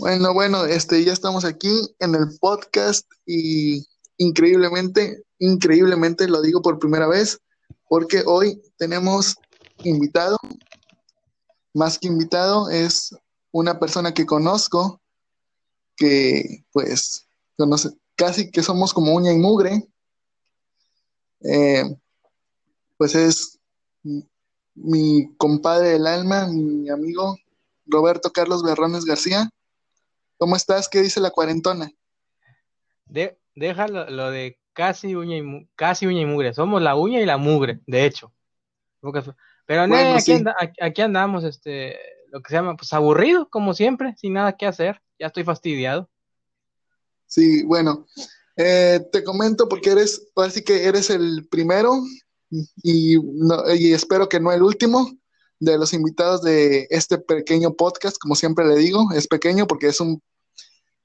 Bueno, bueno, este, ya estamos aquí en el podcast y increíblemente, increíblemente lo digo por primera vez, porque hoy tenemos invitado, más que invitado, es una persona que conozco, que pues casi que somos como uña y mugre. Eh, pues es mi compadre del alma, mi amigo Roberto Carlos Berrones García. ¿Cómo estás? ¿Qué dice la cuarentona? De, deja lo, de casi uña, y, casi uña y mugre. Somos la uña y la mugre, de hecho. Pero aquí, andamos, este, lo que se llama, pues aburrido, como siempre, sin nada que hacer. Ya estoy fastidiado. Sí, bueno, eh, te comento porque eres, así que eres el primero y, y espero que no el último de los invitados de este pequeño podcast, como siempre le digo, es pequeño porque es un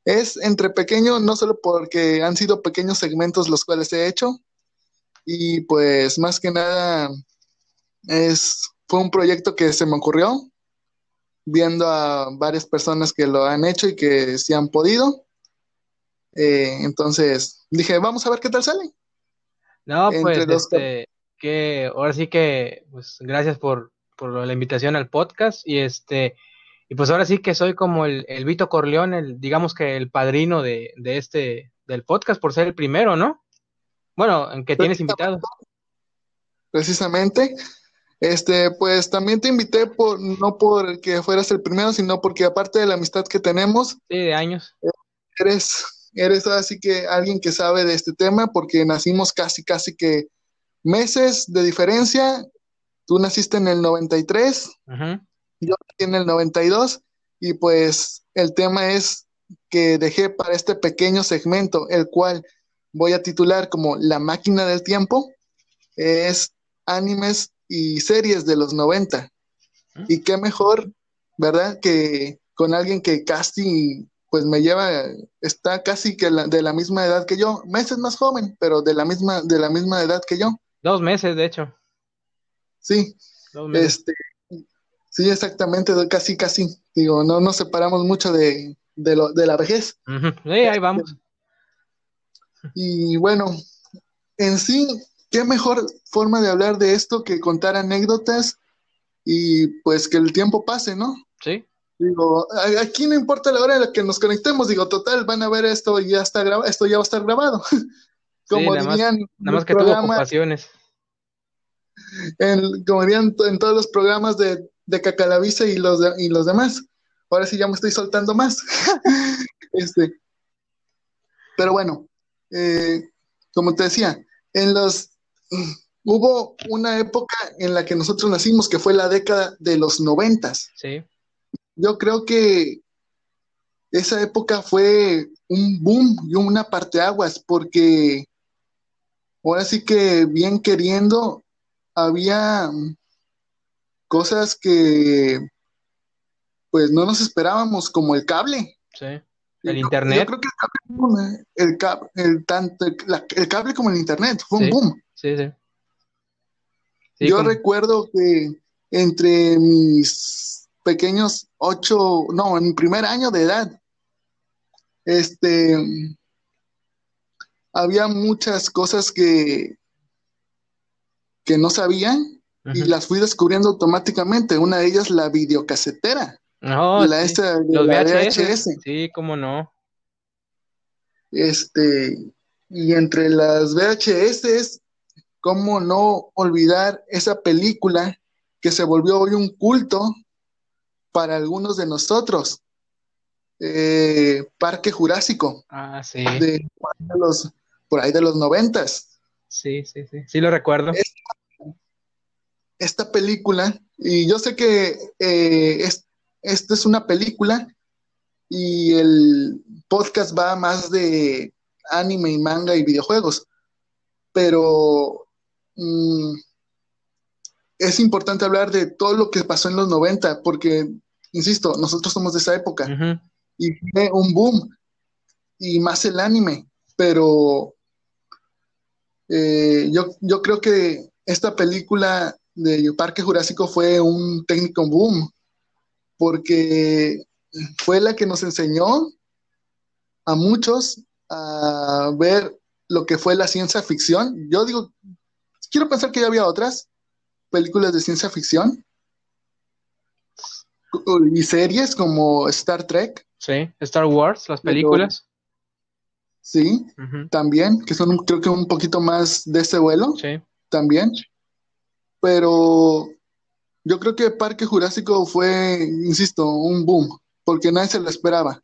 es entre pequeño, no solo porque han sido pequeños segmentos los cuales he hecho, y pues más que nada es, fue un proyecto que se me ocurrió viendo a varias personas que lo han hecho y que sí han podido. Eh, entonces dije, vamos a ver qué tal sale. No, pues este, que ahora sí que, pues gracias por, por la invitación al podcast y este y pues ahora sí que soy como el, el Vito Corleón, el, digamos que el padrino de, de, este, del podcast por ser el primero, ¿no? Bueno, en que tienes invitado. Precisamente. Este, pues también te invité por, no por que fueras el primero, sino porque aparte de la amistad que tenemos. Sí, de años. Eres, eres así que alguien que sabe de este tema, porque nacimos casi, casi que meses de diferencia. Tú naciste en el 93. Ajá yo en el 92 y pues el tema es que dejé para este pequeño segmento, el cual voy a titular como La máquina del tiempo, es animes y series de los 90. ¿Mm? Y qué mejor, ¿verdad? Que con alguien que casi, pues me lleva, está casi que de la misma edad que yo, meses más joven, pero de la misma, de la misma edad que yo. Dos meses, de hecho. Sí. Este, Sí, exactamente, casi, casi. Digo, no nos separamos mucho de, lo, de la vejez. Sí, ahí vamos. Y bueno, en sí, qué mejor forma de hablar de esto que contar anécdotas y pues que el tiempo pase, ¿no? Sí. Digo, aquí no importa la hora en la que nos conectemos, digo, total, van a ver esto y ya está grabado, esto ya va a estar grabado. Como dirían. nada más que tuvo ocupaciones. como dirían en todos los programas de de Cacalavice y los, y los demás. Ahora sí ya me estoy soltando más. este, pero bueno, eh, como te decía, en los hubo una época en la que nosotros nacimos que fue la década de los noventas. Sí. Yo creo que esa época fue un boom y una parteaguas porque ahora sí que bien queriendo había cosas que pues no nos esperábamos, como el cable. Sí. El internet. Yo creo que el cable, el, tanto, el, cable como el internet fue un boom. Sí, sí. yo recuerdo que entre mis pequeños ocho, no, en mi primer año de edad, este, había muchas cosas que, que no sabían y las fui descubriendo automáticamente. Una de ellas, la videocasetera. No, la, Los VHS. Sí, cómo no. Este, y entre las VHS, cómo no olvidar esa película que se volvió hoy un culto para algunos de nosotros. Eh, Parque Jurásico. Ah, sí. De, los, por ahí de los noventas. Sí, sí, sí. Sí lo recuerdo esta película, y yo sé que eh, esta es una película y el podcast va más de anime y manga y videojuegos, pero mm, es importante hablar de todo lo que pasó en los 90, porque, insisto, nosotros somos de esa época y fue un boom, y más el anime, pero eh, yo, yo creo que esta película de Parque Jurásico fue un técnico boom, porque fue la que nos enseñó a muchos a ver lo que fue la ciencia ficción. Yo digo, quiero pensar que ya había otras películas de ciencia ficción y series como Star Trek. Sí, Star Wars, las películas. sí, también, que son creo que un poquito más de ese vuelo. Sí. También. Pero yo creo que Parque Jurásico fue, insisto, un boom, porque nadie se lo esperaba.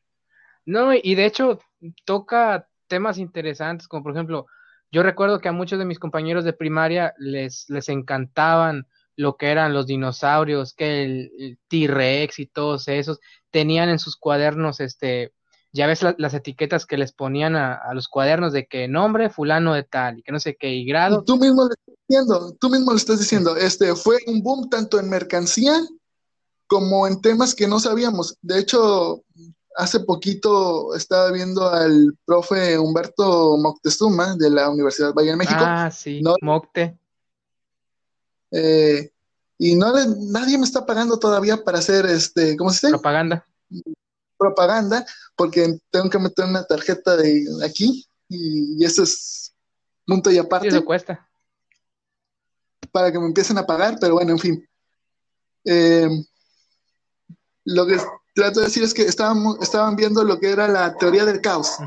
No, y de hecho toca temas interesantes, como por ejemplo, yo recuerdo que a muchos de mis compañeros de primaria les, les encantaban lo que eran los dinosaurios, que el, T-Rex y todos esos, tenían en sus cuadernos, este, ya ves las etiquetas que les ponían a, los cuadernos de que nombre fulano de tal y que no sé qué y grado. tú mismo le estás diciendo, tú mismo le estás diciendo, este fue un boom tanto en mercancía como en temas que no sabíamos. De hecho, hace poquito estaba viendo al profe Humberto Moctezuma de la Universidad Valle de México. Ah, sí, Mocte. Eh, y no nadie me está pagando todavía para hacer este, ¿cómo se dice? Propaganda. Propaganda, porque tengo que meter una tarjeta de aquí y, eso es punto y aparte. eso cuesta. Para que me empiecen a pagar, pero bueno, en fin. Eh, lo que trato de decir es que estaban, estaban viendo lo que era la teoría del caos.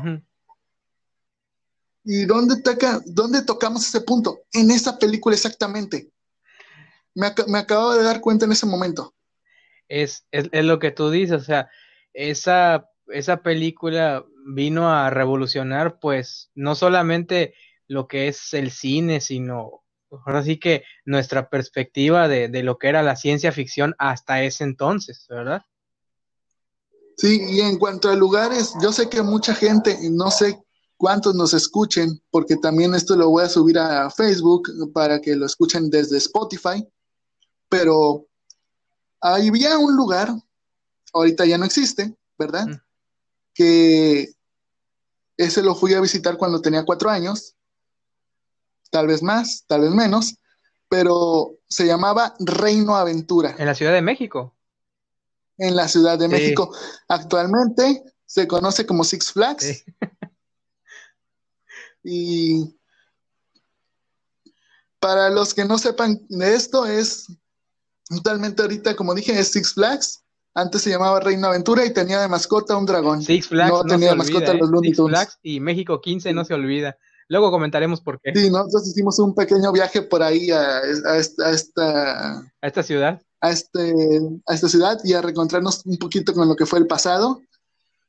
¿Y dónde, toca, dónde tocamos ese punto? En esa película exactamente. Me, me acabo de dar cuenta en ese momento. Es, es, es, lo que tú dices, o sea, esa, esa película vino a revolucionar, pues, no solamente lo que es el cine, sino ahora sí que nuestra perspectiva de, de lo que era la ciencia ficción hasta ese entonces, ¿verdad? Sí, y en cuanto a lugares, yo sé que mucha gente, no sé cuántos nos escuchen, porque también esto lo voy a subir a Facebook para que lo escuchen desde Spotify, pero había un lugar, ahorita ya no existe, ¿verdad? Mm. Que ese lo fui a visitar cuando tenía cuatro años, tal vez más, tal vez menos, pero se llamaba Reino Aventura. En la Ciudad de México en la Ciudad de México. Actualmente se conoce como Six Flags. Y para los que no sepan de esto, es totalmente ahorita, como dije, es Six Flags. Antes se llamaba Reino Aventura y tenía de mascota un dragón. Six Flags no, tenía de mascota los ¿eh? Looney Six Flags y México 15 no se olvida. Luego comentaremos por qué. Sí, nosotros hicimos un pequeño viaje por ahí a, esta, a esta ciudad a, este, a esta ciudad y a reencontrarnos un poquito con lo que fue el pasado.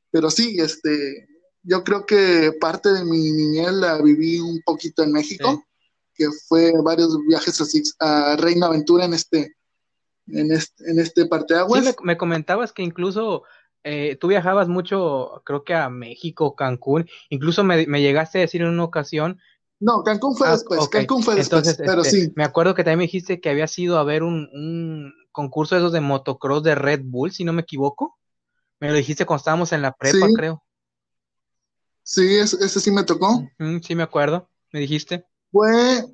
Pero sí, este, yo creo que parte de mi niñez la viví un poquito en México, que fue varios viajes así a Reina Aventura en este, en este, en este parteaguas. Sí, me, comentabas que incluso eh, tú viajabas mucho, creo que a México, Cancún, incluso me, me llegaste a decir en una ocasión no, Cancún fue ah, después, Cancún fue después, pero este, sí. Me acuerdo que también me dijiste que había ido a ver un, un concurso de esos de motocross de Red Bull, si no me equivoco. Me lo dijiste cuando estábamos en la prepa, creo. Sí, ese, sí me tocó. sí, me acuerdo, me dijiste. Fue.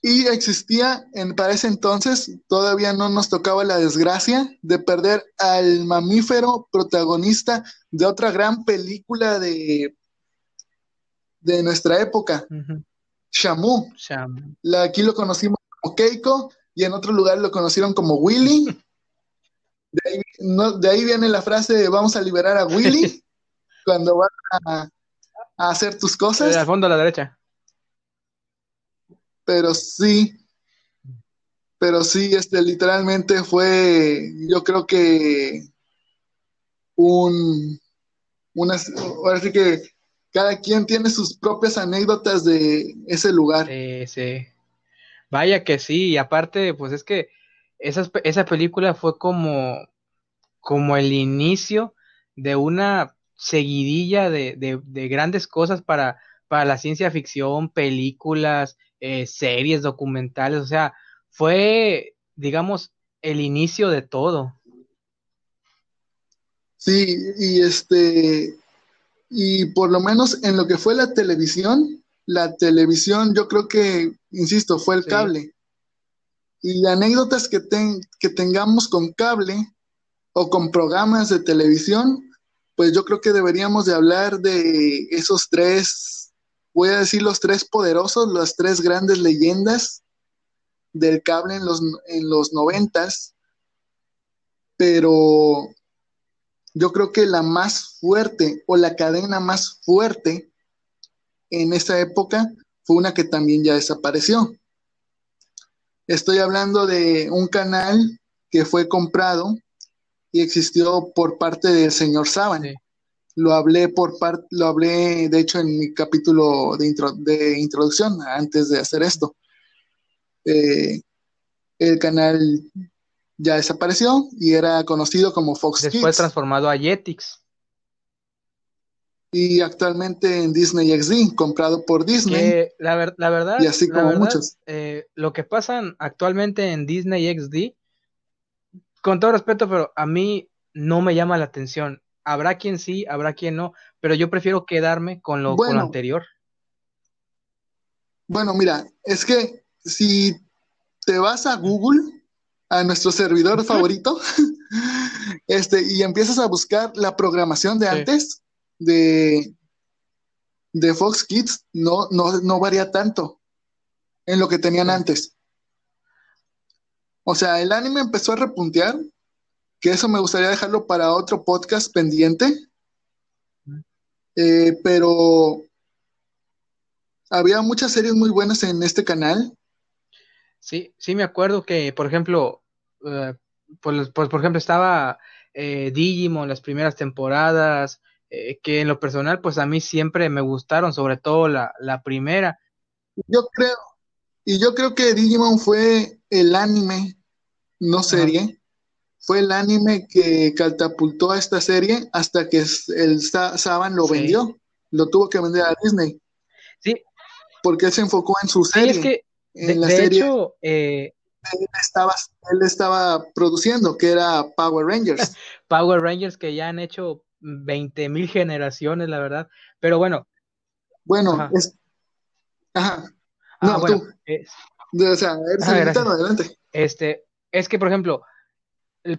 Y existía, en, para ese entonces, todavía no nos tocaba la desgracia de perder al mamífero protagonista de otra gran película de de nuestra época, Shamu. La, aquí lo conocimos como Keiko y en otro lugar lo conocieron como Willy. De ahí, viene la frase vamos a liberar a Willy cuando van a, hacer tus cosas. al fondo a la derecha. Pero sí, pero sí, este literalmente fue, yo creo que un, una, ahora sí que cada quien tiene sus propias anécdotas de ese lugar. Sí. Vaya que sí, y aparte, pues es que esa, esa película fue como, como el inicio de una seguidilla de, de, grandes cosas para, para la ciencia ficción, películas, eh, series, documentales, o sea, fue, digamos, el inicio de todo. Sí, y este, y por lo menos en lo que fue la televisión, la televisión yo creo que, insisto, fue el cable. Y anécdotas que, ten, que tengamos con cable, o con programas de televisión, pues yo creo que deberíamos de hablar de esos tres, voy a decir los tres poderosos, las tres grandes leyendas del cable en los, en los noventas, pero yo creo que la más fuerte o la cadena más fuerte en esa época fue una que también ya desapareció. Estoy hablando de un canal que fue comprado y existió por parte del señor Saban. Lo hablé por parte, lo hablé de hecho en mi capítulo de, de introducción antes de hacer esto. Eh, el canal ya desapareció y era conocido como Fox Después transformado a Jetix. Y actualmente en Disney XD, comprado por Disney. la, verdad. Y así como muchos. Eh, lo que pasa actualmente en Disney XD, con todo respeto, pero a mí no me llama la atención. Habrá quien sí, habrá quien no, pero yo prefiero quedarme con lo, con lo anterior. Bueno, mira, es que si te vas a Google, a nuestro servidor favorito, este, y empiezas a buscar la programación de antes de, de Fox Kids, no, no, no varía tanto en lo que tenían antes. O sea, el anime empezó a repuntear, que eso me gustaría dejarlo para otro podcast pendiente, eh, pero había muchas series muy buenas en este canal. Sí, sí me acuerdo que, por ejemplo, eh, pues, pues, por ejemplo estaba eh, Digimon las primeras temporadas, eh, que en lo personal, pues a mí siempre me gustaron, sobre todo la, la primera. Yo creo, y yo creo que Digimon fue el anime, no serie, fue el anime que catapultó a esta serie hasta que el Saban lo vendió, lo tuvo que vender a Disney. Sí. Porque él se enfocó en su serie. Sí, es que de, hecho, eh, él, estaba, él estaba produciendo, que era Power Rangers. Power Rangers que ya han hecho 20 mil generaciones, la verdad. Pero bueno. Bueno, es. Ajá. Ah, no, tú. o sea, eres adelante. Este, es que, por ejemplo,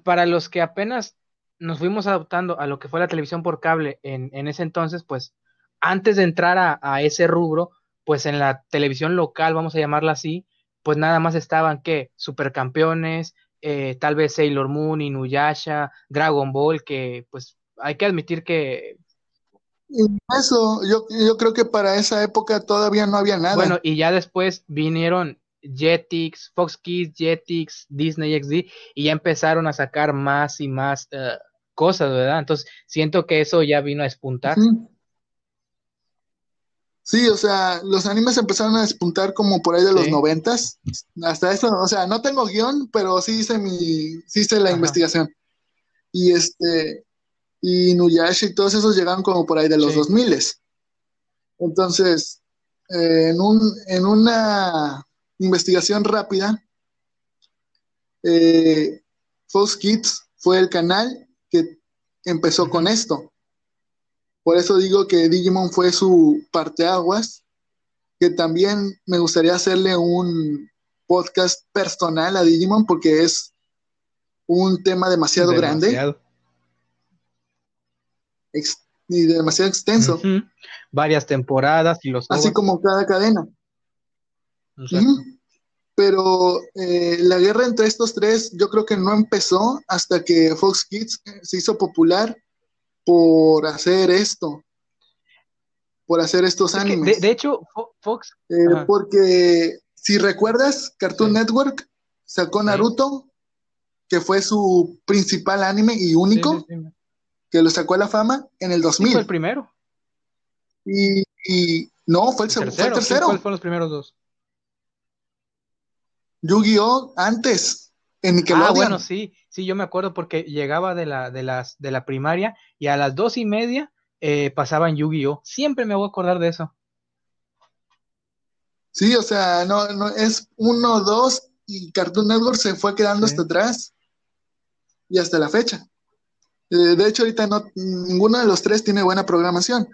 para los que apenas nos fuimos adaptando a lo que fue la televisión por cable en, en ese entonces, pues antes de entrar a, a, ese rubro, pues en la televisión local, vamos a llamarla así, pues nada más estaban que supercampeones, eh, tal vez Sailor Moon, Inuyasha, Dragon Ball, que pues hay que admitir que... Eso, yo, yo creo que para esa época todavía no había nada. Bueno, y ya después vinieron Jetix, Fox Kids, Jetix, Disney XD, y ya empezaron a sacar más y más eh, cosas, ¿verdad? Entonces siento que eso ya vino a espuntar. Sí, o sea, los animes empezaron a despuntar como por ahí de los noventas. Hasta eso, o sea, no tengo guion, pero sí hice mi, sí hice la investigación. Y este, y Nuyashi y todos esos llegaron como por ahí de los dos miles. Entonces, eh, en, un, en una investigación rápida, eh, Fox Kids fue el canal que empezó con esto. Por eso digo que Digimon fue su parteaguas, que también me gustaría hacerle un podcast personal a Digimon porque es un tema demasiado, grande y demasiado extenso. Varias temporadas y los así como cada cadena. Pero eh, la guerra entre estos tres yo creo que no empezó hasta que Fox Kids se hizo popular por hacer esto, por hacer estos animes. De, hecho, Fox. Eh, porque si recuerdas, Cartoon Network sacó Naruto, que fue su principal anime y único, que lo sacó a la fama en el 2000. fue el primero. Y, no, fue el, tercero. Fue el tercero. ¿Cuáles fueron los primeros dos? Yu-Gi-Oh! antes, en Nickelodeon. Ah, bueno, sí. Sí, yo me acuerdo porque llegaba de la, de las, de la primaria y a las dos y media eh, pasaban Yu-Gi-Oh! Siempre me voy a acordar de eso. Sí, o sea, no, no es uno, dos y Cartoon Network se fue quedando hasta atrás y hasta la fecha. Eh, de hecho, ahorita no, ninguno de los tres tiene buena programación.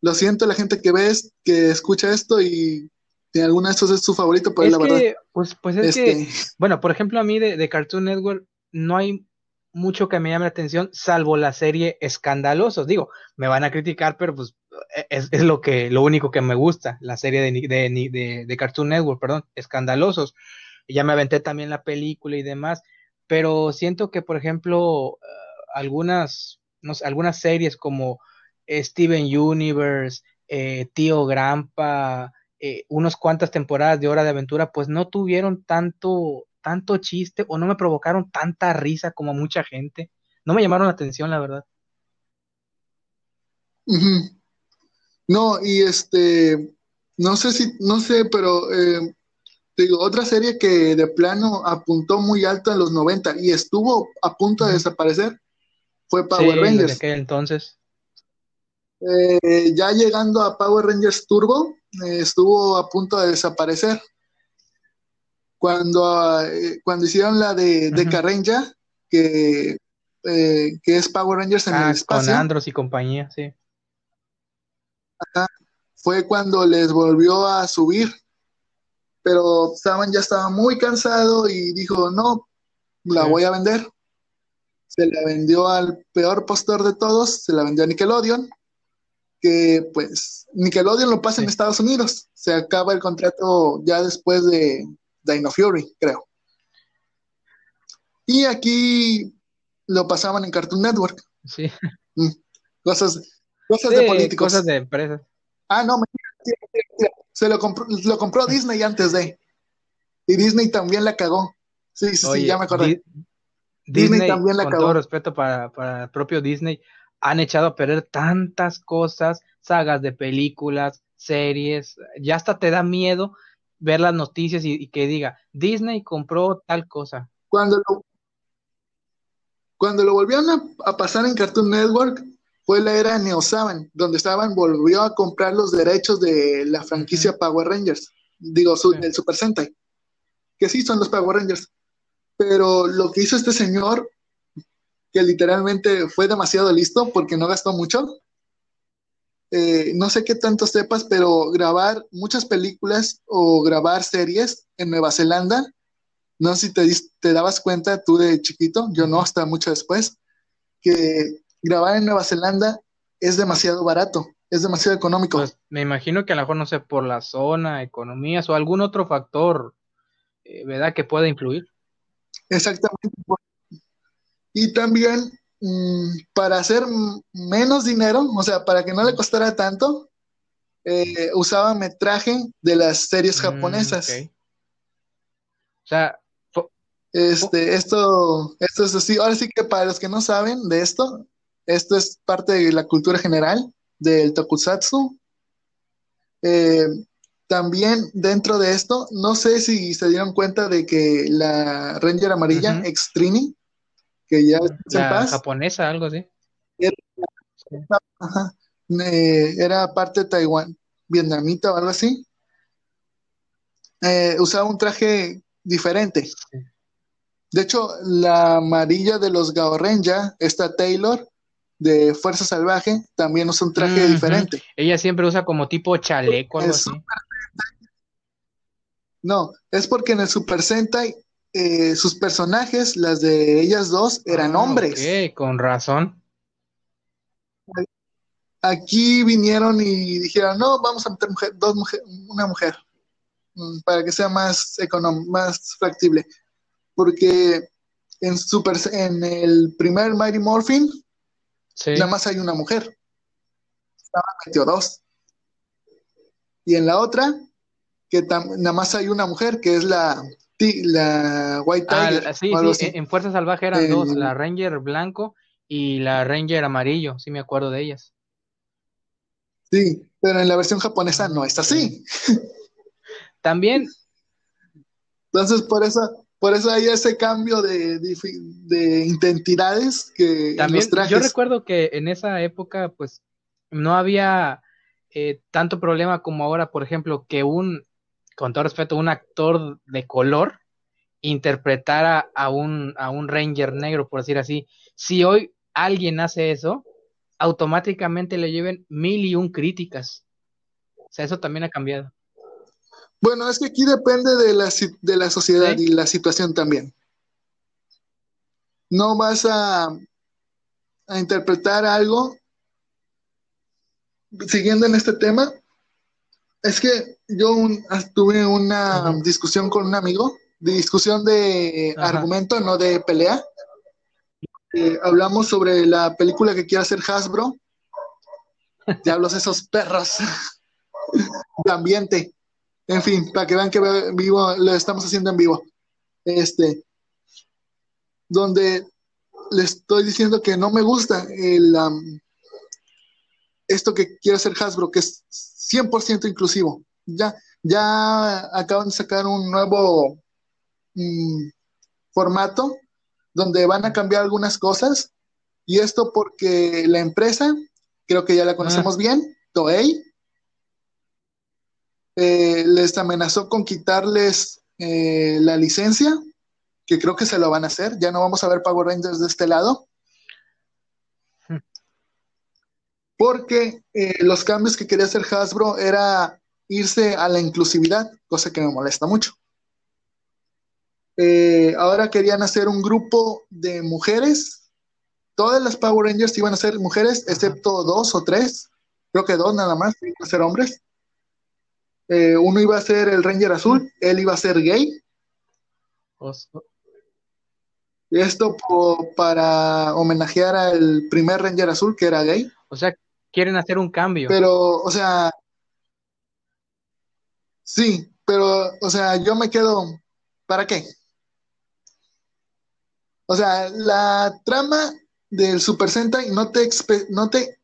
Lo siento la gente que ves, que escucha esto y si alguno de estos es su favorito, pues la verdad. Pues, pues es que, este bueno, por ejemplo, a mí de, Cartoon Network no hay mucho que me llame la atención, salvo la serie Escandalosos. Digo, me van a criticar, pero pues e, es, es lo que, lo único que me gusta, la serie de, de, de, de Cartoon Network, perdón, Escandalosos. Ya me aventé también la película y demás, pero siento que, por ejemplo, algunas, no sé, algunas series como Steven Universe, eh, Tío Grampa, eh, unas cuantas temporadas de Hora de Aventura, pues no tuvieron tanto, tanto chiste o no me provocaron tanta risa como mucha gente. No me llamaron la atención, la verdad. No, y este, no sé si, no sé, pero eh, digo, otra serie que de plano apuntó muy alto en los 90 y estuvo a punto de desaparecer fue Power Rangers. entonces. Eh, ya llegando a Power Rangers Turbo, eh, estuvo a punto de desaparecer. Cuando, eh, cuando hicieron la de, de Carrenja, que, que es Power Rangers en el ah, espacio. Con Andros y compañía, sí. fue cuando les volvió a subir. Pero Saban ya estaba muy cansado y dijo, no, la voy a vender se la vendió al peor postor de todos, se la vendió a Nickelodeon, que pues Nickelodeon lo pasa en Estados Unidos, se acaba el contrato ya después de Dino Fury, creo. Y aquí lo pasaban en Cartoon Network. Sí. Mm. Cosas, cosas de políticos. Cosas de empresas. Ah, no, se lo compró, lo compró Disney antes de. Y Disney también la cagó. Sí, sí, sí, ya me acordé. Disney, también la con todo respeto para, el propio Disney, han echado a perder tantas cosas, sagas de películas, series, ya hasta te da miedo ver las noticias y, que diga, Disney compró tal cosa. Cuando lo, cuando lo volvieron a, pasar en Cartoon Network, fue la era Neo Saban, donde estaban volvió a comprar los derechos de la franquicia Power Rangers, digo, del Super Sentai, que sí son los Power Rangers. Pero lo que hizo este señor, que literalmente fue demasiado listo porque no gastó mucho, eh, no sé qué tanto sepas, pero grabar muchas películas o grabar series en Nueva Zelanda, no sé si te, te dabas cuenta tú de chiquito, yo no, hasta mucho después, que grabar en Nueva Zelanda es demasiado barato, es demasiado económico. Pues me imagino que a lo mejor, no sé, por la zona, economías o algún otro factor, eh, ¿verdad?, que pueda influir. Exactamente. Y también mm, para hacer menos dinero, o sea, para que no le costara tanto, eh, usaba metraje de las series mm, japonesas. O sea, este, esto, esto es así. Ahora sí que para los que no saben de esto, esto es parte de la cultura general del tokusatsu. Eh, también dentro de esto, no sé si se dieron cuenta de que la Ranger amarilla, Extrini, que ya en paz, japonesa, algo así. Era, parte de Taiwán, vietnamita o algo así. Eh, usaba un traje diferente. De hecho, la amarilla de los Gao Ranger, esta Taylor, de Fuerza Salvaje, también usa un traje diferente. Ella siempre usa como tipo chaleco, algo así. No, es porque en el Super Sentai eh, sus personajes, las de ellas dos, eran ah, hombres. Ok, con razón. Aquí vinieron y dijeron, no, vamos a meter dos mujer, una mujer, mm, para que sea más más factible. Porque en, super, en el primer Mighty Morphin, nada más hay una mujer. Estaba metió dos. Y en la otra, que nada más hay una mujer, que es la, la White ah, Tiger. sí, sí, en Fuerza Salvaje eran dos, la Ranger blanco y la Ranger amarillo, sí me acuerdo de ellas. Sí, pero en la versión japonesa no es así. También. Entonces, por eso, por eso hay ese cambio de, de, identidades que También, Yo recuerdo que en esa época, pues, no había eh, tanto problema como ahora, por ejemplo, que un con todo respeto, un actor de color interpretara a un, a un Ranger negro, por decir así. Si hoy alguien hace eso, automáticamente le lleven mil y un críticas. O sea, eso también ha cambiado. Bueno, es que aquí depende de la, de la sociedad y la situación también. no vas a, a interpretar algo siguiendo en este tema, es que yo tuve una discusión con un amigo, de discusión de argumento, no de pelea. Eh, hablamos sobre la película que quiere hacer Hasbro. Diablos, esos perros de ambiente. En fin, para que vean que vivo, lo estamos haciendo en vivo. Este, donde le estoy diciendo que no me gusta el, esto que quiere hacer Hasbro, que es 100% inclusivo. Ya, ya acaban de sacar un nuevo mm, formato donde van a cambiar algunas cosas. Y esto porque la empresa, creo que ya la conocemos ah. bien, Toei, eh, les amenazó con quitarles eh, la licencia, que creo que se lo van a hacer. Ya no vamos a ver Power Rangers de este lado. Porque eh, los cambios que quería hacer Hasbro era irse a la inclusividad, cosa que me molesta mucho. Eh, ahora querían hacer un grupo de mujeres. Todas las Power Rangers iban a ser mujeres, excepto dos o tres. Creo que dos nada más, iban a ser hombres. Eh, uno iba a ser el Ranger azul, él iba a ser gay. Esto para homenajear al primer Ranger azul que era gay. O sea, quieren hacer un cambio. Pero, o sea, sí, pero, o sea, yo me quedo, ¿para qué? O sea, la trama del Super Sentai no te, no te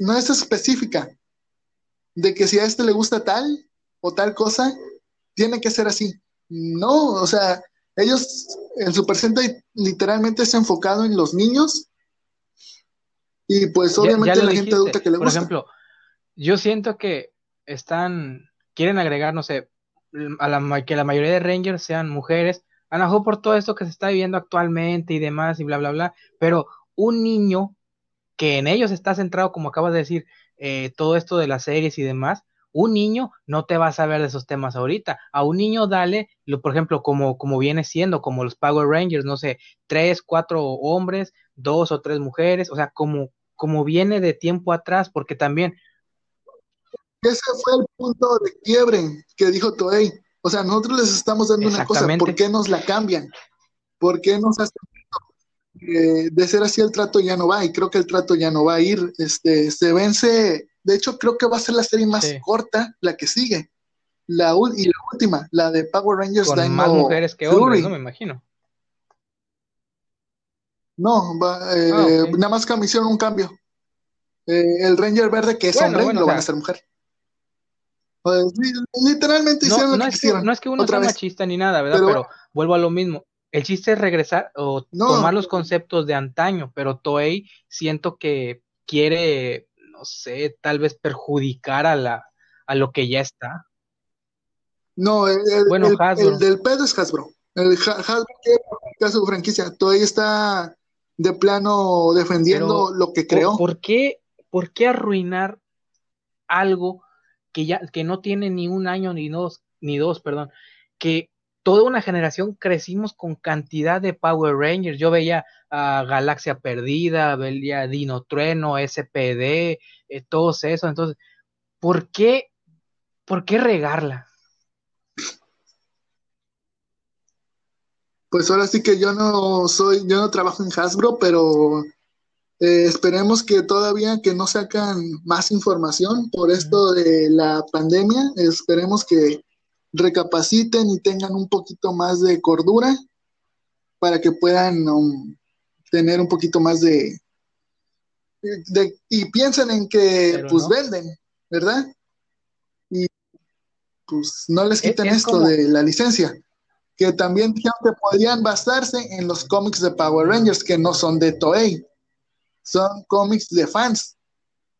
no es específica de que si a este le gusta tal o tal cosa, tiene que ser así. No, o sea, ellos, el Super Sentai literalmente es enfocado en los niños y pues obviamente la gente adulta que le gusta. Por ejemplo, yo siento que están, quieren agregar, no sé, a la, que la mayoría de Rangers sean mujeres, a lo mejor por todo esto que se está viviendo actualmente y demás y bla, bla, bla, pero un niño que en ellos está centrado, como acabas de decir, eh, todo esto de las series y demás, un niño no te va a saber de esos temas ahorita. A un niño dale, lo, por ejemplo, como, como viene siendo, como los Power Rangers, no sé, tres, cuatro hombres, dos o tres mujeres, o sea, como, como viene de tiempo atrás, porque también... Ese fue el punto de quiebre que dijo Toei. O sea, nosotros les estamos dando una cosa, ¿por qué nos la cambian? ¿Por qué nos hacen eh, de ser así el trato ya no va? Y creo que el trato ya no va a ir. Este, se vence, de hecho creo que va a ser la serie más corta, la que sigue. La, y la última, la de Power Rangers Con más mujeres que hombres, ¿no? Me imagino. No, eh, ah, nada más que me hicieron un cambio. Eh, el Ranger verde, que es hombre, lo van a hacer mujer. Pues, literalmente hicieron lo que es que, No es que uno sea machista ni nada, ¿verdad? Pero, vuelvo a lo mismo. El chiste es regresar o tomar los conceptos de antaño, pero Toei siento que quiere, no sé, tal vez perjudicar a la a lo que ya está. No, el, bueno, el, del pedo es Hasbro. El Hasbro que su franquicia. Toei está de plano defendiendo lo que creó. ¿por, qué, ¿Por qué arruinar algo que ya que no tiene ni un año ni dos, ni dos, perdón, que toda una generación crecimos con cantidad de Power Rangers. Yo veía a Galaxia Perdida, veía Dino Trueno, SPD, eh, todos eso. Entonces, ¿por qué, por qué regarla? Pues ahora sí que yo no soy, yo no trabajo en Hasbro, pero eh, esperemos que todavía que no sacan más información por esto de la pandemia, esperemos que recapaciten y tengan un poquito más de cordura para que puedan um, tener un poquito más de, y piensen en que pues venden, ¿verdad? Y pues no les quiten esto de la licencia que también dijeron que podrían basarse en los cómics de Power Rangers, que no son de Toei, son cómics de fans,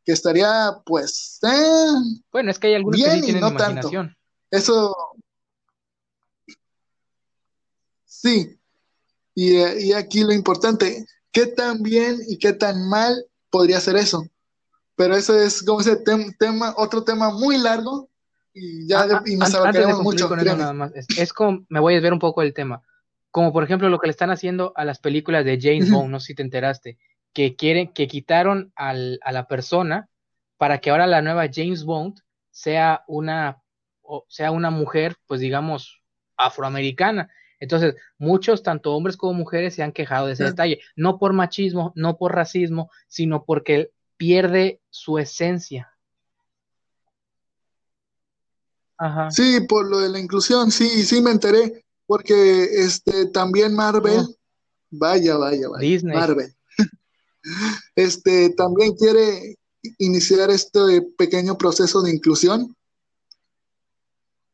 que estaría pues... Eh, bueno, es que hay algunos que sí tienen imaginación. Eso... Sí, y, aquí lo importante, ¿qué tan bien y qué tan mal podría ser eso? Pero eso es como ese tema, otro tema muy largo y ya ah, ah, y nos mucho. Es, como, me voy a desviar un poco del tema. como por ejemplo lo que le están haciendo a las películas de James Bond, no sé si te enteraste, que quieren, que quitaron al, a la persona para que ahora la nueva James Bond sea una, o sea una mujer, pues digamos, afroamericana. Entonces, muchos, tanto hombres como mujeres, se han quejado de ese detalle, no por machismo, no por racismo, sino porque pierde su esencia. Ajá. Sí, por lo de la inclusión, sí, sí me enteré, porque este también Marvel, vaya, vaya, vaya, Disney. Marvel, este también quiere iniciar este pequeño proceso de inclusión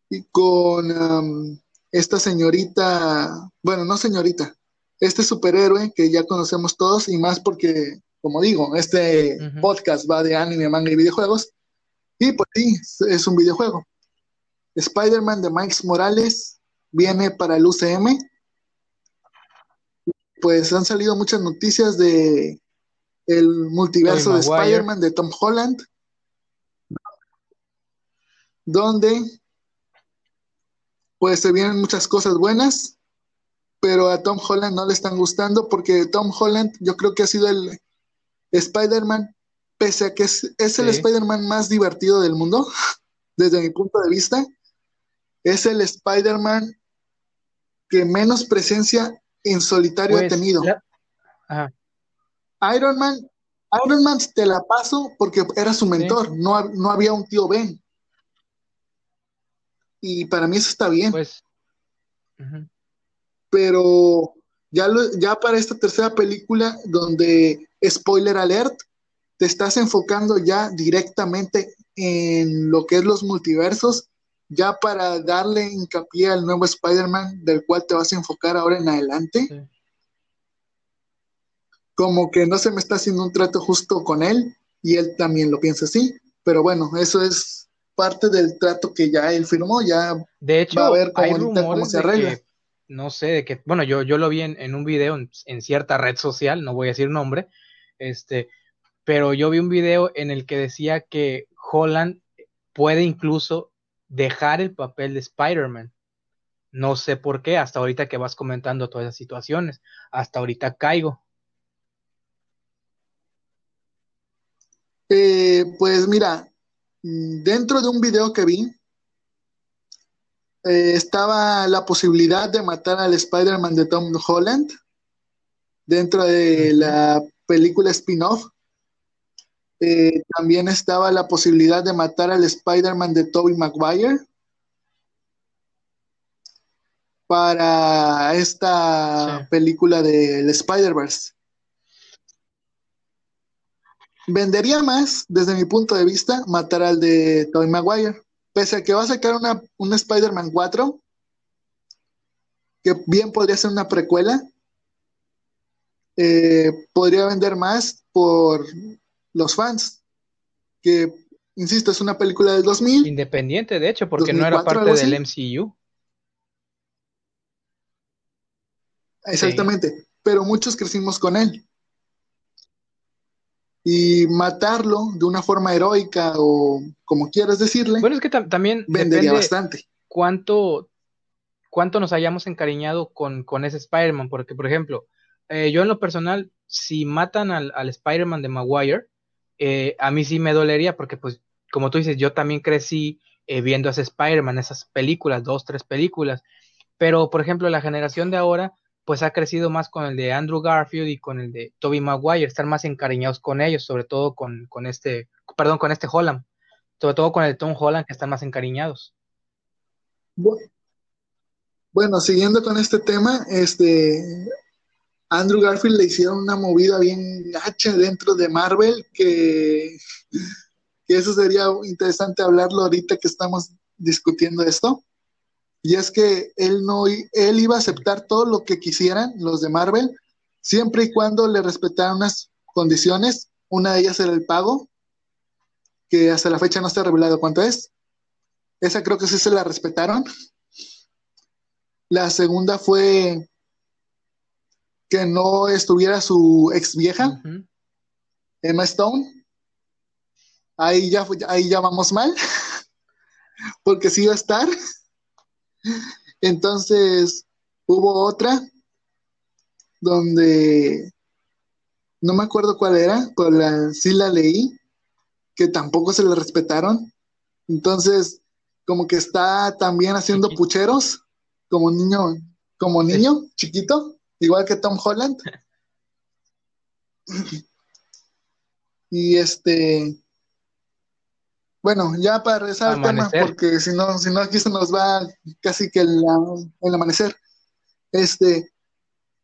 y con esta señorita, bueno, no señorita, este superhéroe que ya conocemos todos y más porque, como digo, este podcast va de anime, manga y videojuegos. Y pues sí, es un videojuego. Spider-Man de Miles Morales viene para el UCM. Pues han salido muchas noticias de el multiverso de Spider-Man de Tom Holland, donde pues se vienen muchas cosas buenas, pero a Tom Holland no le están gustando porque Tom Holland yo creo que ha sido el Spider-Man, pese a que es, el Spider-Man más divertido del mundo, desde mi punto de vista, es el Spider-Man que menos presencia en solitario ha pues, tenido. Iron Man, Iron Man te la paso porque era su mentor, no, no había un tío Ben y para mí eso está bien. Pues. Pero ya, ya para esta tercera película, donde, spoiler alert, te estás enfocando ya directamente en lo que es los multiversos, ya para darle hincapié al nuevo Spider-Man del cual te vas a enfocar ahora en adelante. Como que no se me está haciendo un trato justo con él y él también lo piensa así, pero bueno, eso es parte del trato que ya él firmó, ya de hecho, va a ver cómo, se arregla. no sé, de que, bueno, yo, yo lo vi en, un video en, cierta red social, no voy a decir nombre, este, pero yo vi un video en el que decía que Holland puede incluso dejar el papel de Spider-Man. No sé por qué, hasta ahorita que vas comentando todas esas situaciones, hasta ahorita caigo. Eh, pues mira, dentro de un video que vi, eh, estaba la posibilidad de matar al Spider-Man de Tom Holland dentro de la película spin-off. Eh, también estaba la posibilidad de matar al Spider-Man de Tobey Maguire para esta película del Spider-Verse vendería más, desde mi punto de vista, matar al de Tobey Maguire. Pese a que va a sacar una, un Spider-Man 4, que bien podría ser una precuela, eh, podría vender más por los fans. Que, insisto, es una película del 2000. Independiente, de hecho, porque no era parte del MCU. Exactamente, pero muchos crecimos con él y matarlo de una forma heroica o como quieras decirle. Bueno, es que también vendería bastante. Cuánto, cuánto nos hayamos encariñado con, con ese Spider-Man, porque por ejemplo, eh, yo en lo personal, si matan al, al Spider-Man de Maguire, eh, a mí sí me dolería, porque pues, como tú dices, yo también crecí eh, viendo a ese Spider-Man, esas películas, dos, tres películas, pero por ejemplo, la generación de ahora, pues ha crecido más con el de Andrew Garfield y con el de Toby Maguire, están más encariñados con ellos, sobre todo con, con este, perdón, con este Holland, sobre todo con el Tom Holland, que están más encariñados. Bueno, siguiendo con este tema, este Andrew Garfield le hicieron una movida bien gacha dentro de Marvel que, que eso sería interesante hablarlo ahorita que estamos discutiendo esto. Y es que él no él iba a aceptar todo lo que quisieran los de Marvel siempre y cuando le respetaran unas condiciones. Una de ellas era el pago que hasta la fecha no está revelado cuánto es. Esa creo que sí se la respetaron. La segunda fue que no estuviera su ex vieja Emma Stone. Ahí ya ahí ya vamos mal porque sí iba a estar. Entonces, hubo otra donde no me acuerdo cuál era, pero la, sí la leí, que tampoco se le respetaron. Entonces, como que está también haciendo pucheros, como niño, como niño chiquito, igual que Tom Holland. y este, bueno, ya para regresar al tema, porque si no, si no aquí se nos va casi que el, amanecer. Este,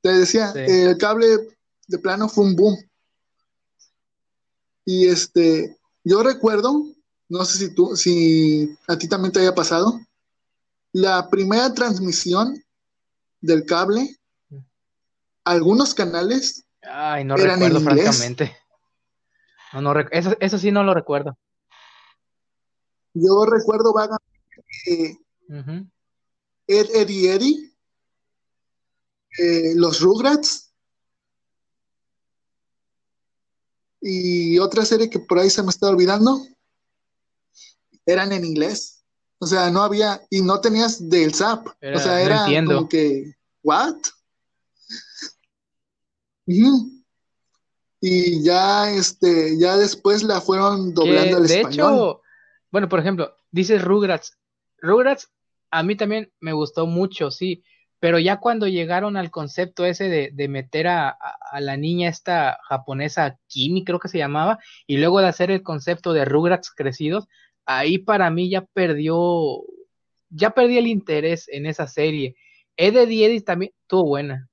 te decía, el cable de plano fue un boom. Y este, yo recuerdo, no sé si tú, si a ti también te haya pasado, la primera transmisión del cable, algunos canales. Ay, no recuerdo francamente. No, no, eso, eso sí no lo recuerdo. Yo recuerdo vagamente Ed, Eddie Eddie, eh, los Rugrats y otra serie que por ahí se me está olvidando eran en inglés. O sea, no había, y no tenías del SAP. o sea, era como que, ¿what? Y ya, este, ya después la fueron doblando al español. De hecho, bueno, por ejemplo, dices Rugrats. Rugrats a mí también me gustó mucho, sí, pero ya cuando llegaron al concepto ese de, meter a, la niña esta japonesa Kimi, creo que se llamaba, y luego de hacer el concepto de Rugrats crecidos, ahí para mí ya perdió, ya perdí el interés en esa serie. Eddie Eddie también estuvo buena.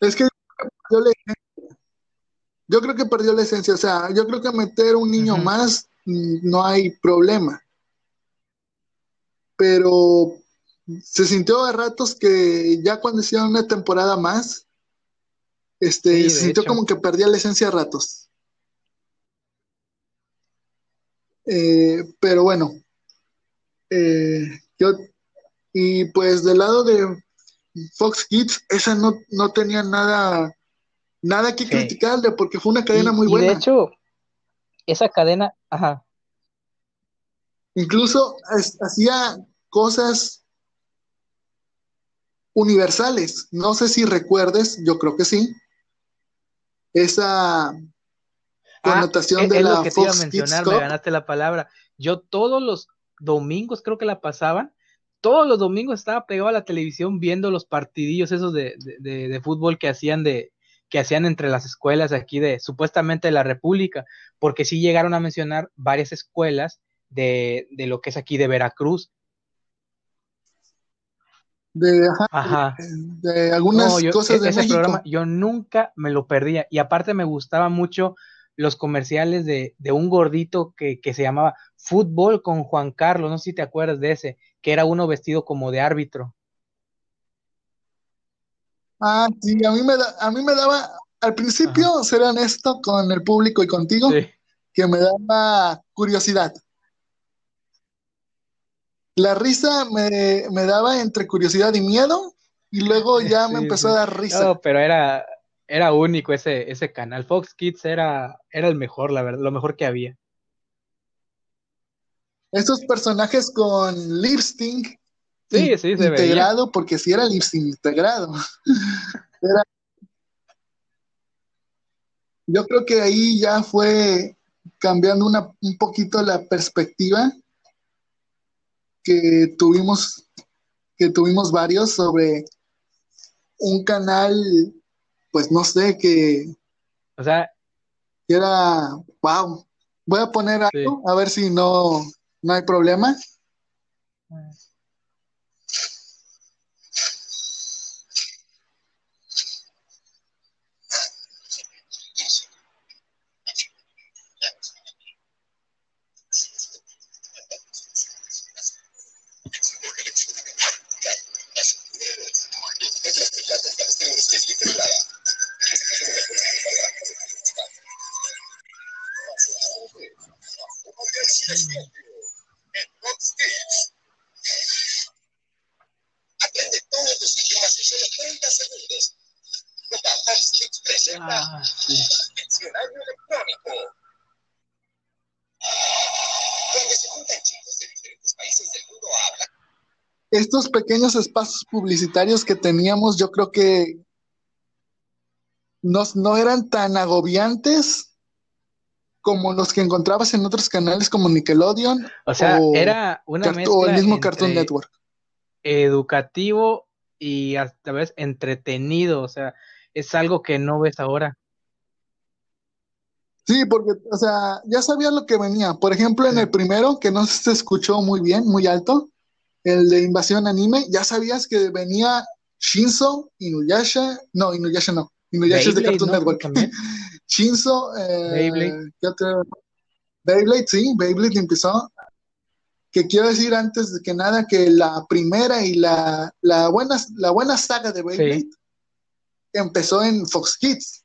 Es que yo, creo que perdió la esencia, o sea, yo creo que meter un niño más no hay problema. Pero se sintió a ratos que ya cuando hicieron una temporada más, este, se sintió como que perdía la esencia a ratos. Eh, pero bueno, eh, yo, y pues del lado de Fox Kids, esa no, no tenía nada, nada que criticarle porque fue una cadena muy buena. De hecho, esa cadena, ajá. Incluso hacía cosas universales. No sé si recuerdes, yo creo que sí. Esa ah, connotación de la que Fox mencionar, me ganaste la palabra. Yo todos los domingos creo que la pasaban. Todos los domingos estaba pegado a la televisión viendo los partidillos esos de, de fútbol que hacían de, que hacían entre las escuelas aquí de supuestamente de la República, porque sí llegaron a mencionar varias escuelas de, lo que es aquí de Veracruz. De, de, algunas cosas e, de ese programa yo nunca me lo perdía y aparte me gustaba mucho los comerciales de, un gordito que, que, se llamaba Fútbol con Juan Carlos, no sé si te acuerdas de ese, que era uno vestido como de árbitro. Ah, sí, a mí me, da, a mí me daba, al principio, ser honesto con el público y contigo, que me daba curiosidad. La risa me, daba entre curiosidad y miedo, y luego ya me empezó a dar risa. No, pero era, era único ese, ese canal. Fox Kids era, era el mejor, la verdad, lo mejor que había. Estos personajes con lipstick Sí, sí, se integrado, porque si era integrado. Yo creo que ahí ya fue cambiando una, un poquito la perspectiva que tuvimos, que tuvimos varios sobre un canal, pues no sé, que... O sea... era, wow, voy a poner algo, a ver si no, no hay problema. Aprende todos los idiomas en solo 30 segundos. Estos pequeños espacios publicitarios que teníamos, yo creo que nos, no eran tan agobiantes como los que encontrabas en otros canales como Nickelodeon. O sea, era una mezcla o el mismo Cartoon Network. Educativo y hasta vez entretenido, o sea, es algo que no ves ahora. Sí, porque, o sea, ya sabía lo que venía. Por ejemplo, en el primero, que no se escuchó muy bien, muy alto, el de Invasión Anime, ya sabías que venía Shinzo, Inuyasha, no, Inuyasha no, Inuyasha es de Cartoon Network. Shinzo, eh, Beyblade. Beyblade, sí, Beyblade empezó. Que quiero decir antes de que nada que la primera y la, la, buena, la buena saga de Beyblade empezó en Fox Kids.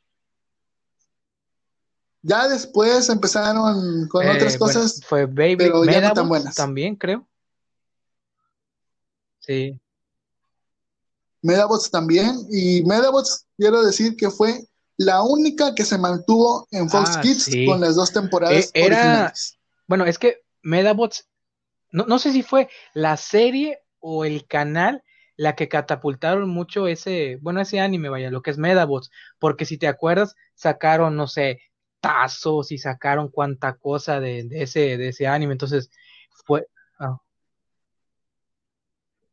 Ya después empezaron con eh, otras cosas. Fue Beyblade, pero ya no tan buenas. También, creo. Sí. Medabots también. Y Medabots, quiero decir que fue la única que se mantuvo en Fox ah, Kids con las dos temporadas e-, era, Bueno, es que Medabots, no, no sé si fue la serie o el canal la que catapultaron mucho ese, bueno, ese anime, vaya, lo que es Medabots, porque si te acuerdas, sacaron, no sé, tazos y sacaron cuánta cosa de, ese, de ese anime, entonces fue... Ah.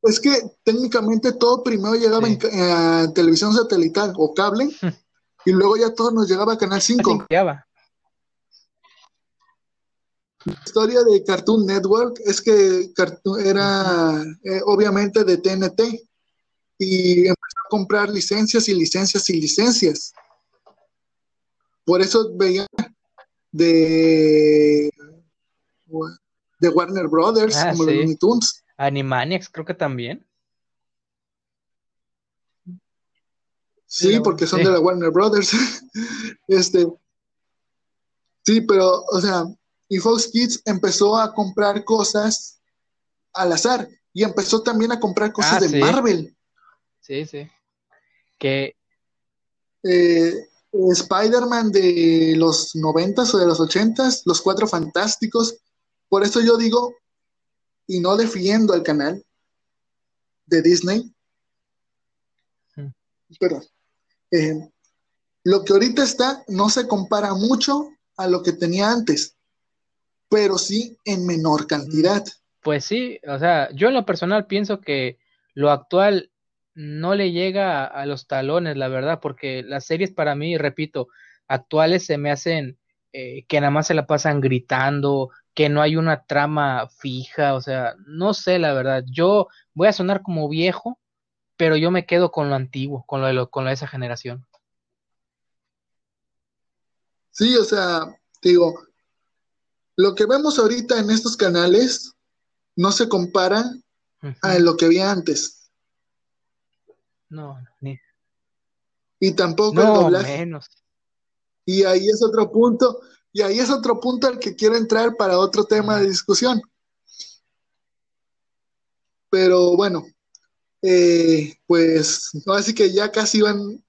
Es que técnicamente todo primero llegaba en eh, televisión satelital o cable y luego ya todo nos llegaba a Canal 5. La historia de Cartoon Network es que era eh, obviamente de TNT y empezó a comprar licencias y licencias y licencias. Por eso veía de, de Warner Brothers, ah, como Looney Tunes. Animaniacs creo que también. Sí, porque son de la Warner Brothers. este, sí, pero, o sea, y Fox Kids empezó a comprar cosas al azar y empezó también a comprar cosas ah, de Marvel. Sí, sí. Que eh, Spider-Man de los noventas o de los ochentas, los cuatro fantásticos. Por eso yo digo, y no defiendo al canal de Disney, hmm. pero eh, lo que ahorita está no se compara mucho a lo que tenía antes, pero sí en menor cantidad. Pues sí, o sea, yo en lo personal pienso que lo actual no le llega a, los talones, la verdad, porque las series para mí, repito, actuales se me hacen eh, que nada más se la pasan gritando, que no hay una trama fija, o sea, no sé, la verdad, yo voy a sonar como viejo, pero yo me quedo con lo antiguo, con lo de, con esa generación. Sí, o sea, digo, lo que vemos ahorita en estos canales no se compara a lo que había antes. No, ni. Y tampoco el doblaje. Menos. Y ahí es otro punto, y ahí es otro punto al que quiero entrar para otro tema de discusión. Pero bueno, eh, pues así que ya casi van.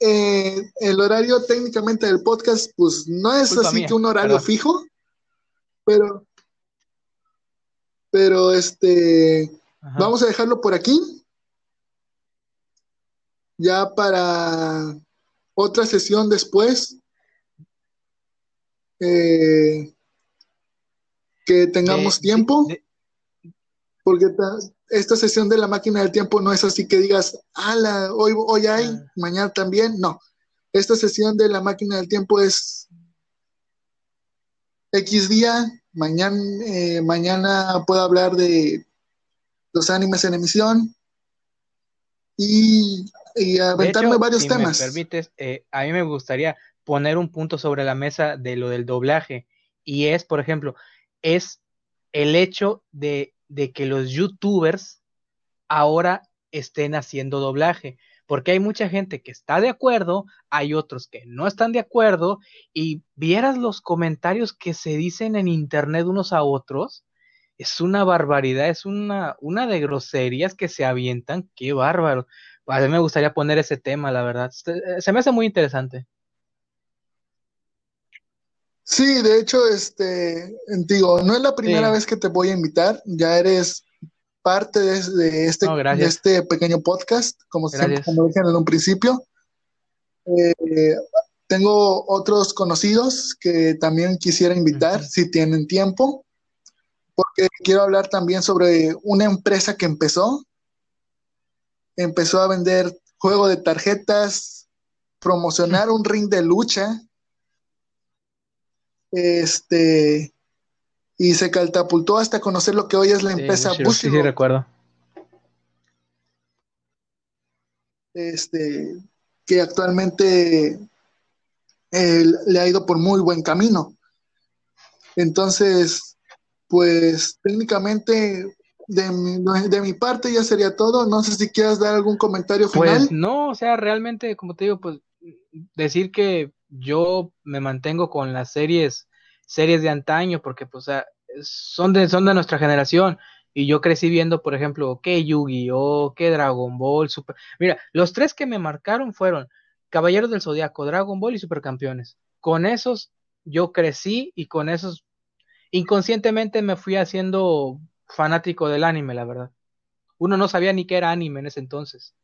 Eh, el horario técnicamente del podcast, pues no es así que un horario fijo, pero, pero este, vamos a dejarlo por aquí. Ya para otra sesión después, eh, que tengamos tiempo, porque esta sesión de la máquina del tiempo no es así que digas, ala, hoy, hoy hay, ah. mañana también, no. Esta sesión de la máquina del tiempo es X día, mañana, eh, mañana puedo hablar de los animes en emisión y y aventarme varios si temas. Me permites, eh, a mí me gustaría poner un punto sobre la mesa de lo del doblaje. Y es, por ejemplo, es el hecho de, de que los youtubers ahora estén haciendo doblaje. Porque hay mucha gente que está de acuerdo, hay otros que no están de acuerdo, y vieras los comentarios que se dicen en internet unos a otros, es una barbaridad, es una, una de groserías que se avientan, qué bárbaro a mí me gustaría poner ese tema, la verdad. Eh, se me hace muy interesante. Sí, de hecho, este, digo, no es la primera vez que te voy a invitar, ya eres parte de, este, este pequeño podcast, como, siempre, como dije en un principio. Eh, tengo otros conocidos que también quisiera invitar si tienen tiempo, porque quiero hablar también sobre una empresa que empezó. Empezó a vender juego de tarjetas, promocionar un ring de lucha. Este, y se catapultó hasta conocer lo que hoy es la empresa sí, Sí, sí, recuerdo. Este, que actualmente le ha ido por muy buen camino. Entonces, pues técnicamente de mi, de mi parte ya sería todo. No sé si quieras dar algún comentario final. Pues no, o sea, realmente, como te digo, pues decir que yo me mantengo con las series series de antaño, porque pues son de, son de nuestra generación. Y yo crecí viendo, por ejemplo, que Yu-Gi-Oh, que Dragon Ball, Super. Mira, los tres que me marcaron fueron Caballeros del Zodiaco, Dragon Ball y Supercampeones. Con esos yo crecí y con esos inconscientemente me fui haciendo fanático del anime, la verdad. Uno no sabía ni qué era anime en ese entonces.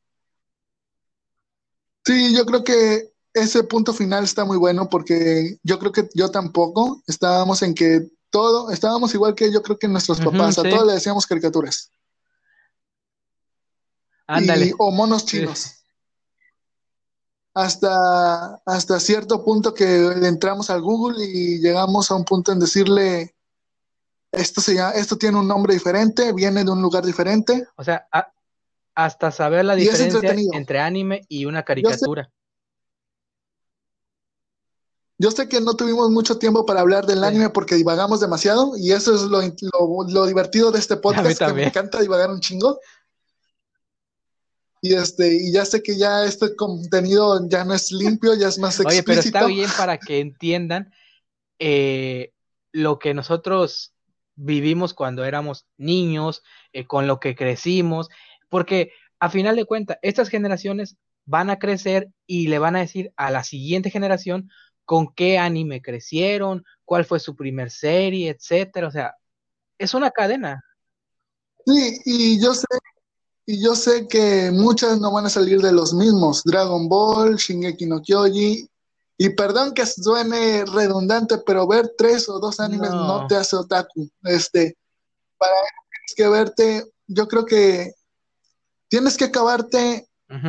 Sí, yo creo que ese punto final está muy bueno porque yo creo que yo tampoco estábamos en que todo, estábamos igual que yo creo que nuestros papás, a todos le decíamos caricaturas. Ándale. o monos chinos. Hasta, hasta cierto punto que entramos al Google y llegamos a un punto en decirle, esto, se llama, esto tiene un nombre diferente, viene de un lugar diferente. O sea, hasta saber la diferencia entre anime y una caricatura. Yo sé que no tuvimos mucho tiempo para hablar del anime porque divagamos demasiado y eso es lo, lo, divertido de este podcast, que me encanta divagar un chingo. Y este, y ya sé que ya este contenido ya no es limpio, ya es más explícito. Oye, pero está bien para que entiendan eh, lo que nosotros vivimos cuando éramos niños, eh, con lo que crecimos, porque a final de cuentas, estas generaciones van a crecer y le van a decir a la siguiente generación con qué anime crecieron, cuál fue su primer serie, etcétera. O sea, es una cadena. Sí, y yo sé, y yo sé que muchas no van a salir de los mismos. Dragon Ball, Shingeki no Kyoji. Y perdón que suene redundante, pero ver tres o dos animes no, te hace otaku. Este, para que verte, yo creo que tienes que acabarte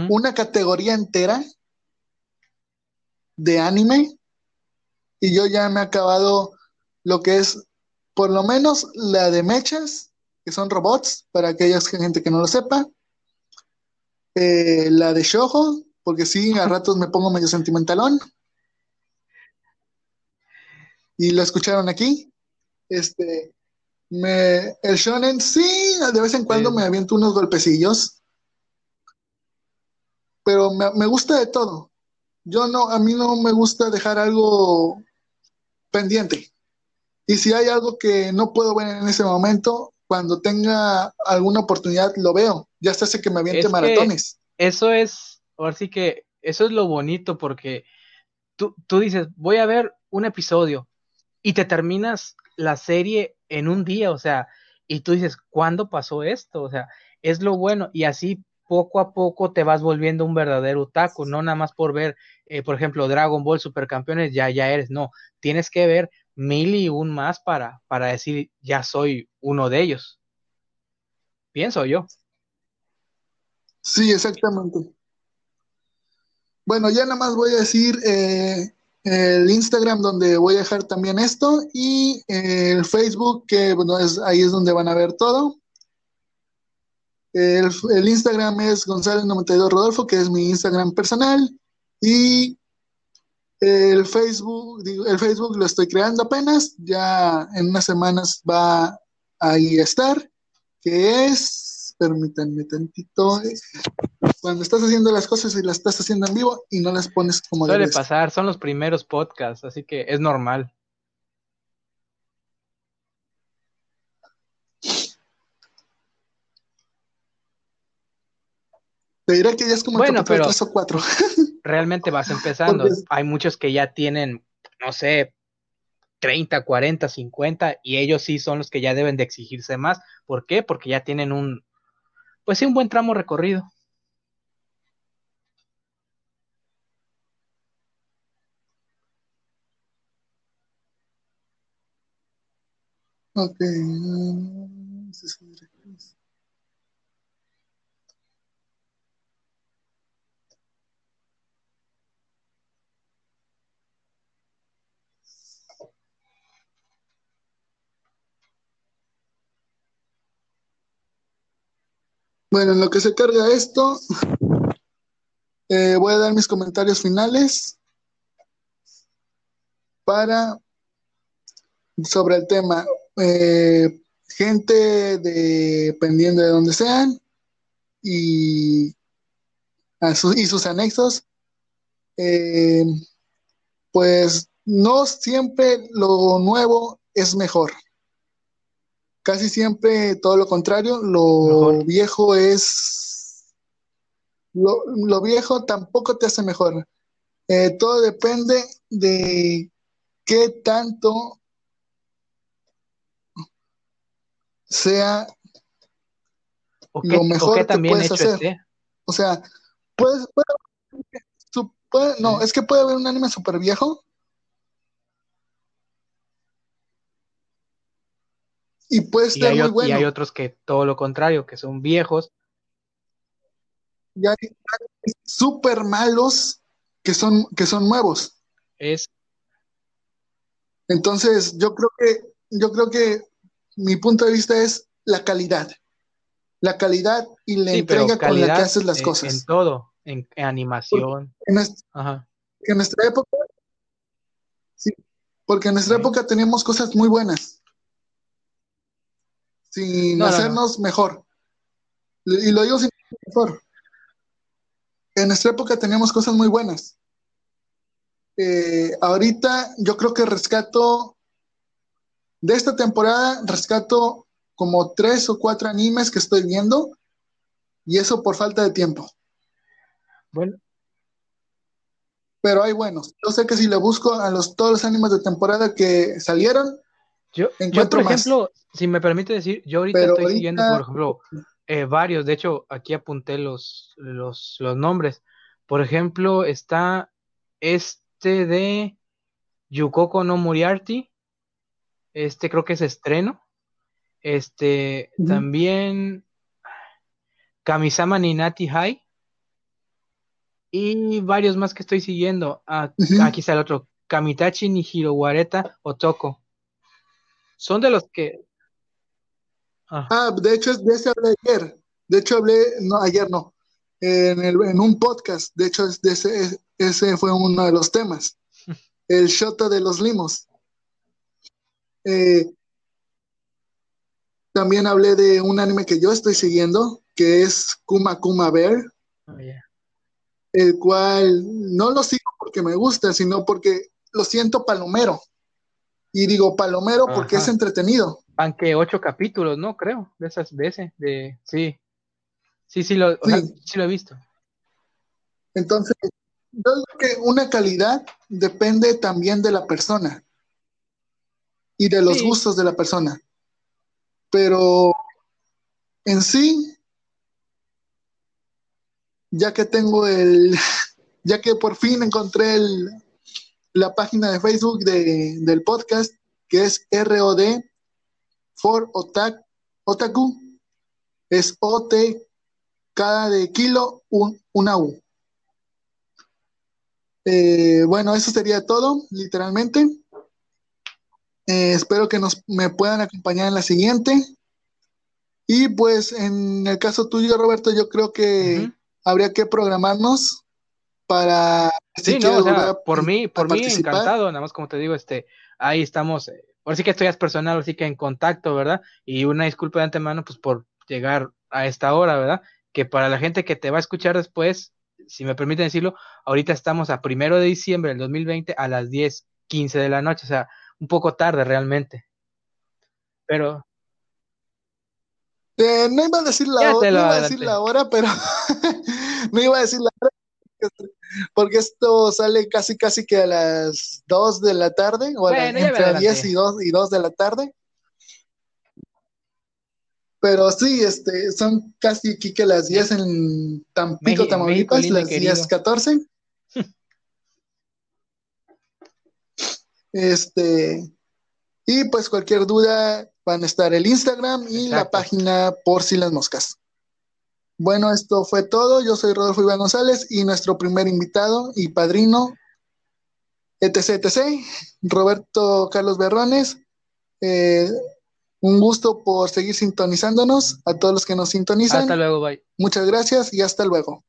una categoría entera de anime y yo ya me he acabado lo que es por lo menos la de mechas, que son robots, para aquella gente que no lo sepa. Eh, la de Shojo, porque sí, a ratos me pongo medio sentimentalón. Y lo escucharon aquí. Este, me, el shonen, sí, de vez en cuando me aviento unos golpecillos. Pero me, me gusta de todo. Yo no, a mí no me gusta dejar algo pendiente. Y si hay algo que no puedo ver en ese momento, cuando tenga alguna oportunidad lo veo. Ya se hace que me aviente maratones. Eso es, ahora sí que eso es lo bonito porque tú, tú dices, voy a ver un episodio y te terminas la serie en un día, o sea, y tú dices, ¿cuándo pasó esto? O sea, es lo bueno y así poco a poco te vas volviendo un verdadero otaku, no nada más por ver, eh, por ejemplo, Dragon Ball Supercampeones, ya, ya eres, no, tienes que ver mil y un más para, para decir, ya soy uno de ellos. Pienso yo. Sí, exactamente. Bueno, ya nada más voy a decir eh, el Instagram donde voy a dejar también esto y el Facebook, que bueno, es, ahí es donde van a ver todo. El, el Instagram es González92 Rodolfo, que es mi Instagram personal. Y el Facebook, el Facebook lo estoy creando apenas, ya en unas semanas va ahí a estar, que es, permítanme tantito, cuando estás haciendo las cosas y las estás haciendo en vivo y no las pones como Suele pasar, son los primeros podcasts, así que es normal. Te diré que ya es como bueno, pero... o cuatro. realmente vas empezando. Hay muchos que ya tienen, no sé, 30, 40, 50 y ellos sí son los que ya deben de exigirse más. ¿Por qué? Porque ya tienen un, pues sí, un buen tramo recorrido. Ok. Bueno, en lo que se carga esto, eh, voy a dar mis comentarios finales para sobre el tema. Eh, gente dependiendo de donde sean y, y sus anexos, eh, pues no siempre lo nuevo es mejor. Casi siempre todo lo contrario, lo viejo es... Lo, viejo tampoco te hace mejor. Eh, todo depende de qué tanto sea lo mejor que puedes hacer. O sea, puedes, no, es que puede haber un anime súper viejo y puede estar muy bueno. Y hay otros que todo lo contrario, que son viejos. Y hay súper malos que son, que son nuevos. Es. Entonces, yo creo que, yo creo que mi punto de vista es la calidad. La calidad y la entrega con la que haces las cosas. En todo, en, animación. En nuestra, época, sí, porque en nuestra época teníamos cosas muy buenas sin hacernos mejor. Y lo digo sin mejor. En nuestra época teníamos cosas muy buenas. Eh, ahorita yo creo que rescato, de esta temporada, rescato como tres o cuatro animes que estoy viendo y eso por falta de tiempo. Bueno. Pero hay buenos. Yo sé que si le busco a los, todos los animes de temporada que salieron, yo, yo por ejemplo, si me permite decir, yo ahorita estoy siguiendo, por ejemplo, eh, varios, de hecho, aquí apunté los, los, los nombres. Por ejemplo, está este de Yukoko no Moriarty, este creo que es estreno. Este, también Kamisama Ninati Hai. Y varios más que estoy siguiendo. Ah, aquí está el otro. Kamitachi ni Hirowareta Otoko. Son de los que. Ah, ah de hecho, de ese hablé ayer. De hecho, hablé, no, ayer no. En, el, en un podcast. De hecho, de ese, ese fue uno de los temas. El Shota de los Limos. Eh, también hablé de un anime que yo estoy siguiendo, que es Kuma Kuma Bear. Oh, el cual no lo sigo porque me gusta, sino porque lo siento palomero. Y digo palomero porque es entretenido. Aunque ocho capítulos, ¿no? Creo, de esas veces, de, sí. Sí, sí lo, sí. lo he visto. Entonces, yo creo que una calidad depende también de la persona y de los gustos de la persona. Pero en sí, ya que tengo el, ya que por fin encontré el, la página de Facebook del podcast, que es ROD for Otaku. Es OT, cada de kilo, un, una U. Eh, bueno, eso sería todo, literalmente. Eh, espero que nos, me puedan acompañar en la siguiente. Y pues en el caso tuyo, Roberto, yo creo que habría que programarnos para sí, no, o sea, por mí, por mí encantado, nada más como te digo, este, ahí estamos, eh, ahora sí que estoy personal, así que en contacto, ¿verdad? Y una disculpa de antemano, pues por llegar a esta hora, ¿verdad? Que para la gente que te va a escuchar después, si me permiten decirlo, ahorita estamos a primero de diciembre del 2020 a las 10, 15 de la noche, o sea, un poco tarde realmente. Pero... Eh, no iba a decir la hora, no iba a decir la hora, pero no iba a decir la hora porque, esto sale casi casi que a las 2 de la tarde, o entre 10 y 2, y 2 de la tarde. Pero sí, este, son casi aquí que las 10 en Tampico, Tamaulipas, las 10, 14. este, y pues cualquier duda van a estar el Instagram y la página por si las moscas. Bueno, esto fue todo. Yo soy Rodolfo Iván González y nuestro primer invitado y padrino, etc, etc, Roberto Carlos Berrones. Eh, un gusto por seguir sintonizándonos. A todos los que nos sintonizan. Hasta luego, bye. Muchas gracias y hasta luego.